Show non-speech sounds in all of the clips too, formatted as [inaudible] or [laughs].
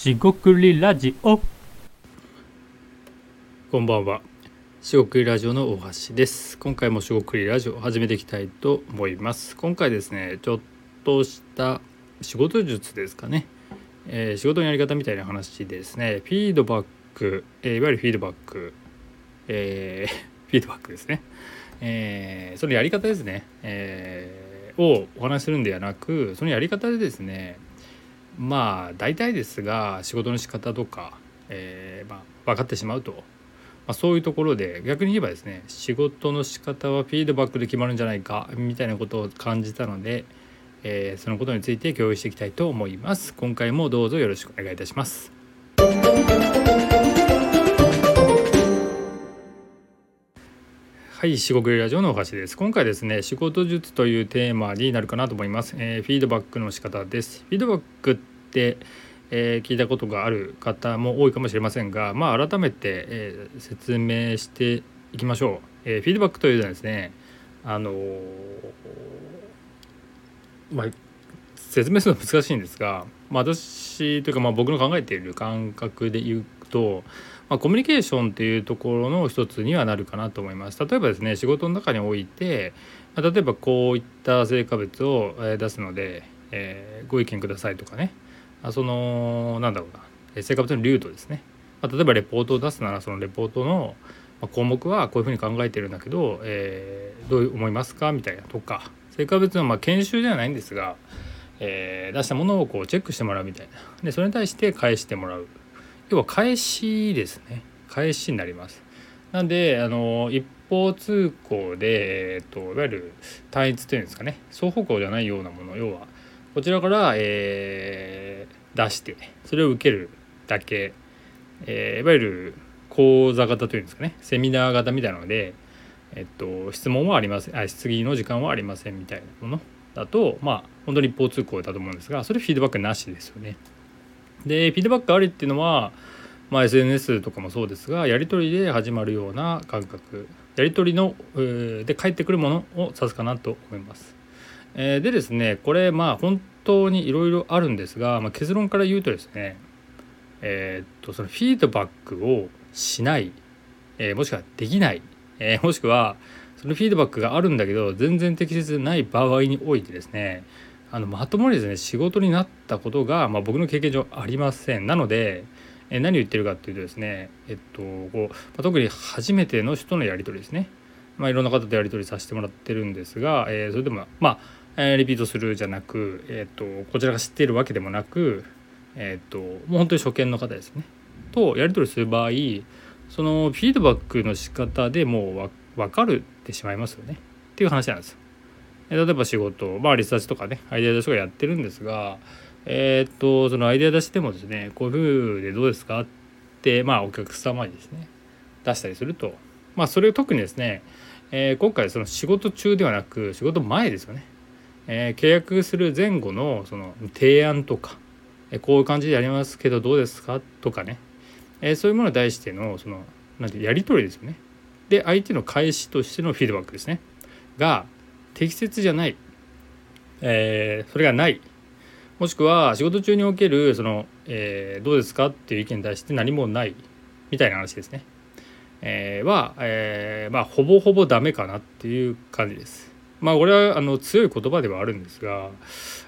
しごくりラジオこんばんは。しごくりラジオの大橋です。今回もしごくりラジオ始めていきたいと思います。今回ですね、ちょっとした仕事術ですかね。えー仕事のやり方みたいな話でですね、フィードバック、えーいわゆるフィードバック、えー [laughs] フィードバックですね。えーそのやり方ですね、えーをお話しするんではなく、そのやり方でですね、まあ大体ですが仕事の仕方とか、えーまあ、分かってしまうと、まあ、そういうところで逆に言えばですね仕事の仕方はフィードバックで決まるんじゃないかみたいなことを感じたので、えーそのことについて共有していきたいと思います今回もどうぞよろしくお願いいたしますはい、四国ラジオのお箸です。今回ですね、仕事術というテーマになるかなと思います。えーフィードバックの仕方です。フィードバックっ、えー聞いたことがある方も多いかもしれませんが、まあ改めて、えー説明していきましょう。えーフィードバックというのはですね、あのまあ説明するのは難しいんですが、まあ、私というかまあ僕の考えている感覚で言うと、まあ、コミュニケーションというところの一つにはなるかなと思います。例えばですね仕事の中において、ま例えばこういった成果物を出すので、えーご意見くださいとかねあそのなんだろうな。えー成果物のルートですね、まあ、例えばレポートを出すならそのレポートの項目はこういうふうに考えてるんだけど、えーどう思いますか？みたいな。とか。成果物のまあ研修ではないんですが、えー出したものをこうチェックしてもらうみたいな。でそれに対して返してもらう。要は返しですね。返しになります。なんであの一方通行で、えー、といわゆる単一というんですかね。双方向じゃないようなもの。要はこちらから、えー出してそれを受けるだけ、えーいわゆる講座型というんですかねセミナー型みたいなので、えっと、質問はありませんあ質疑の時間はありませんみたいなものだとまあ本当に一方通行だと思うんですがそれフィードバックなしですよね。でフィードバックありっていうのは、まあ、SNS とかもそうですがやり取りで始まるような感覚やり取りの、えーで返ってくるものを指すかなと思います。えーでですねこれまあ本当にいろいろあるんですが、まあ、結論から言うとですねえーっとそのフィードバックをしない、えーもしくはできない、えーもしくはそのフィードバックがあるんだけど全然適切でない場合においてですねあのまともにですね仕事になったことが、まあ、僕の経験上ありません。なので、えー何を言ってるかっていうとですねえっとこう、まあ特に初めての人のやり取りですね。まあ、いろんな方とやり取りさせてもらってるんですが、えーそれでもまあ、リピートするじゃなく、えー、とこちらが知っているわけでもなく、えー、ともう本当に初見の方ですね。とやり取りする場合そのフィードバックの仕方でもう分かるってしまいますよね。っていう話なんですよ。例えば仕事、まあ、リサーチとかねアイデア出しとかやってるんですがえっ、とそのアイデア出しでもですねこういう風でどうですかってまあお客様にですね出したりすると。まあそれを特にですねえー今回その仕事中ではなく仕事前ですよね、えー契約する前後のその提案とか、えーこういう感じでやりますけどどうですか？とかね、えーそういうものに対してのそのなんてやり取りですよね。で相手の返しとしてのフィードバックですね。が適切じゃない、えーそれがない。もしくは仕事中におけるその、えーどうですかっていう意見に対して何もない。みたいな話ですね。えーは、えーまあほぼほぼダメかなっていう感じです。まあこれはあの強い言葉ではあるんですが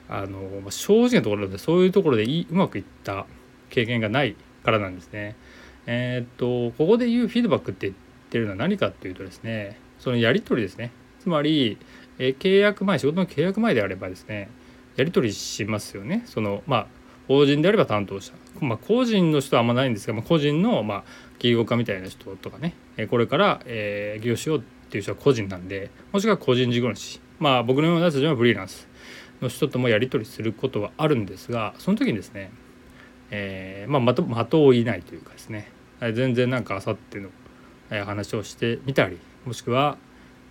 あの、正直なところでそういうところでうまくいった経験がないからなんですね。えーっとここで言うフィードバックって言ってるのは何かっていうとですねそのやり取りですね。つまり、えー契約前仕事の契約前であればですねやり取りしますよね。そのまあ法人であれば担当者、まあ、個人の人はあんまないんですが、まあ、個人の、まあ、起業家みたいな人とかねこれから、えー、起業しようっていう人は個人なんでもしくは個人事業主。まあ僕のような人たちはフリーランス。の人ともやり取りすることはあるんですがその時にですね、えーまあ、的的をいないというかですね。全然なんかあさっての話をしてみたりもしくは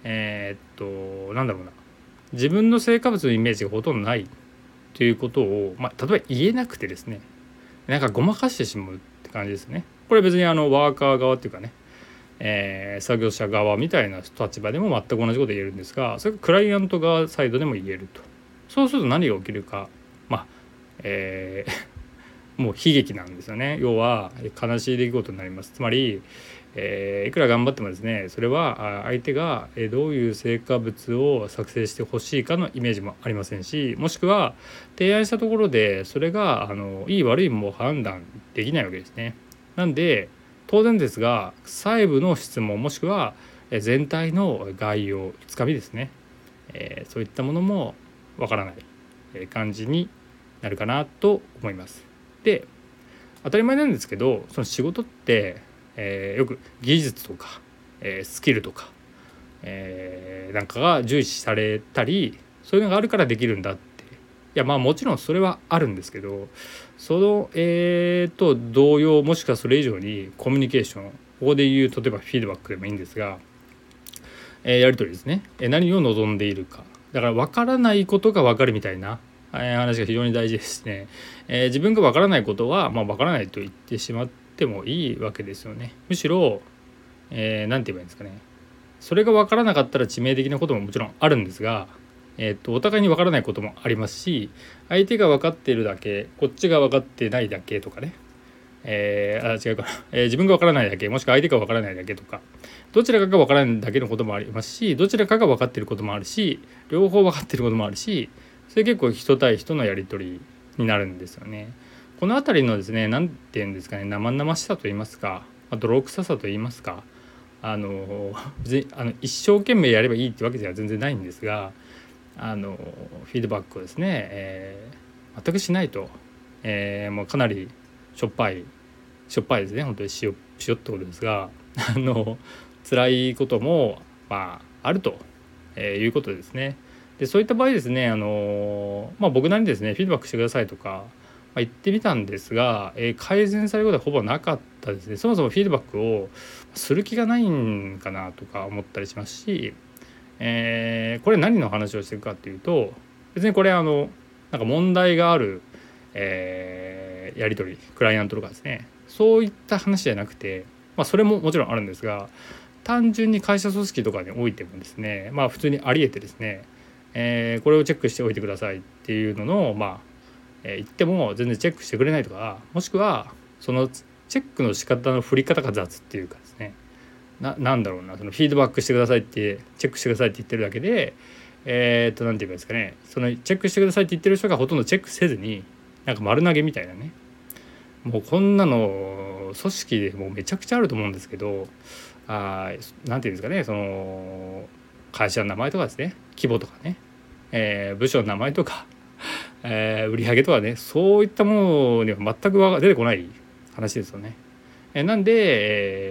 えーっとなんだろうな。自分の成果物のイメージがほとんどないということを、まあ、例えば言えなくてですね。なんかごまかしてしまうって感じですね。これ別にあのワーカー側っていうかね、えー作業者側みたいな立場でも全く同じこと言えるんですがそれがクライアント側サイドでも言えると。そうすると何が起きるか。まあえー [laughs] もう悲劇なんですよね。要は悲しい出来事になります。つまり、えー、いくら頑張ってもですねそれは相手がどういう成果物を作成してほしいかのイメージもありませんしもしくは提案したところでそれがあのいい悪いも判断できないわけですね。なんで当然ですが細部の質問もしくは全体の概要つかみですね、え、そういったものもわからない感じになるかなと思います。で当たり前なんですけどその仕事って、えー、よく技術とか、えー、スキルとか、えー、なんかが重視されたりそういうのがあるからできるんだっいやまあもちろんそれはあるんですけどそのえー、と同様もしくはそれ以上にコミュニケーションここで言う例えばフィードバックでもいいんですが、えー、やり取りですね、え何を望んでいるかだから分からないことが分かるみたいな話が非常に大事ですね。えー、自分がわからないことは、まあ、わからないと言ってしまってもいいわけですよね。むしろ、えー、て言えばいいんですかね。それが分からなかったら致命的なことももちろんあるんですが、えーと、お互いに分からないこともありますし相手が分かっているだけこっちが分かってないだけとかね、えー、あ違うか。な、[laughs] えー、自分が分からないだけもしくは相手が分からないだけとか。どちらかが分からないだけのこともありますしどちらかが分かっていることもあるし両方分かっていることもあるしそれ結構人対人のやり取りになるんですよね。この辺りのですね何て言うんですかね生々しさと言いますか、まあ、泥臭さと言いますかあのあの一生懸命やればいいってわけでは全然ないんですがあのフィードバックをですね、えー、全くしないと、えー、もうかなりしょっぱいしょっぱいですね本当に塩塩ってことですが [laughs] あの辛いこともまああると、えー、いうことですね。でそういった場合ですねあの、まあ、僕なりにですねフィードバックしてくださいとか、まあ、言ってみたんですが、えー、改善されることはほぼなかったですねそもそもフィードバックをする気がないんかなとか思ったりしますし、えー、これ何の話をしていくかっていうと別にこれあのなんか問題がある、えー、やり取りクライアントとかですね。そういった話じゃなくて、まあ、それももちろんあるんですが単純に会社組織とかにおいてもですねまあ普通にありえてですねえー、これをチェックしておいてくださいっていうののまあ、え、言っても全然チェックしてくれないとかもしくはそのチェックの仕方の振り方が雑っていうかですね。ななんだろうなそのフィードバックしてくださいってチェックしてくださいって言ってるだけでえー、っと何て言うんですかね。そのチェックしてくださいって言ってる人がほとんどチェックせずになんか丸投げみたいなね。もうこんなの組織でもうめちゃくちゃあると思うんですけどあなんて言うんですかね。その会社の名前とかですね。規模とかね、えー、部署の名前とか、[laughs] えー、売上とかね。そういったものには全く出てこない話ですよね。えー、なんで、えー、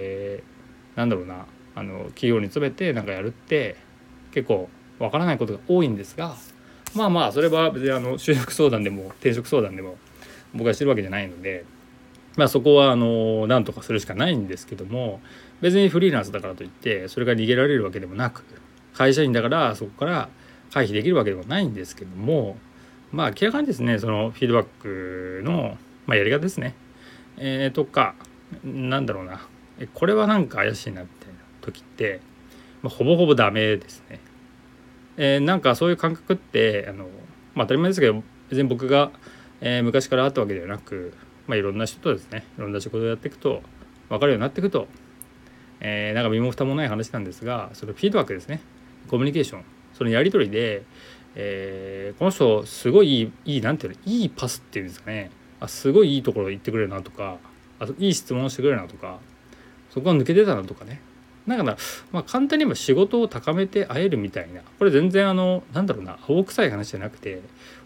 なんだろうなあの企業に詰めてなんかやるって結構わからないことが多いんですがまあまあそれは別にあの就職相談でも転職相談でも僕はしてるわけじゃないので。まあ、そこはあの何とかするしかないんですけども別にフリーランスだからといってそれが逃げられるわけでもなく会社員だからそこから回避できるわけではないんですけどもまあ明らかにですねそのフィードバックの、まあ、やり方ですね、えー、とかなんだろうなこれはなんか怪しいなみたいな時って、まあ、ほぼほぼダメですね。えー、なんかそういう感覚ってあの、まあ、当たり前ですけど別に僕が、えー、昔からあったわけではなく、まあ、いろんな人とですねいろんな仕事をやっていくと分かるようになっていくと、えー、なんか身も蓋もない話なんですがそのフィードバックですね。コミュニケーション。そのやり取りで、えー、この人すごいいいいいなんていうのいいパスっていうんですかね。あすごいいいところ言ってくれるなとかあいい質問してくれるなとかそこが抜けてたなとかね。だから、まあ、簡単に言えば仕事を高めて会えるみたいな。これ全然あのなんだろうな青臭い話じゃなくて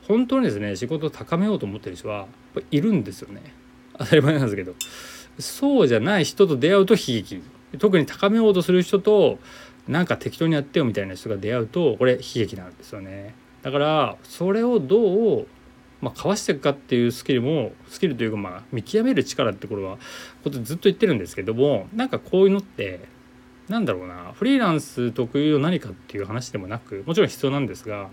本当にですね仕事を高めようと思ってる人はいるんですよね。当たり前なんですけど。そうじゃない人と出会うと悲劇。特に高めようとする人となんか適当にやってよみたいな人が出会うとこれ悲劇なんですよね。だからそれをどうまあ、かわしていくかっていうスキルもスキルというかまあ見極める力ってこれはことずっと言ってるんですけどもなんかこういうのってなんだろうなフリーランス特有の何かっていう話でもなくもちろん必要なんですが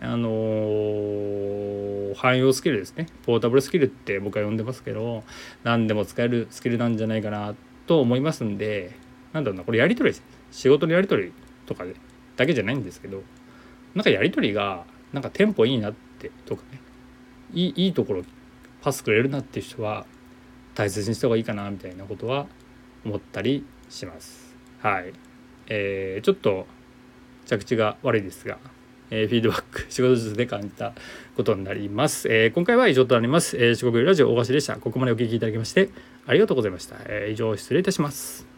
あのー、汎用スキルですね。ポータブルスキルって僕は呼んでますけど何でも使えるスキルなんじゃないかなと思いますんでなんだろうなこれやり取り仕事のやり取りとかでだけじゃないんですけどなんかやり取りがなんかテンポいいなってとかねいいいいところパスくれるなっていう人は大切にした方がいいかなみたいなことは思ったりします。はい、えーちょっと着地が悪いですが、えーフィードバック仕事術で感じたことになります。えー今回は以上となります。えー四国ラジオ大橋でした。ここまでお聞きいただきましてありがとうございました。えー以上失礼いたします。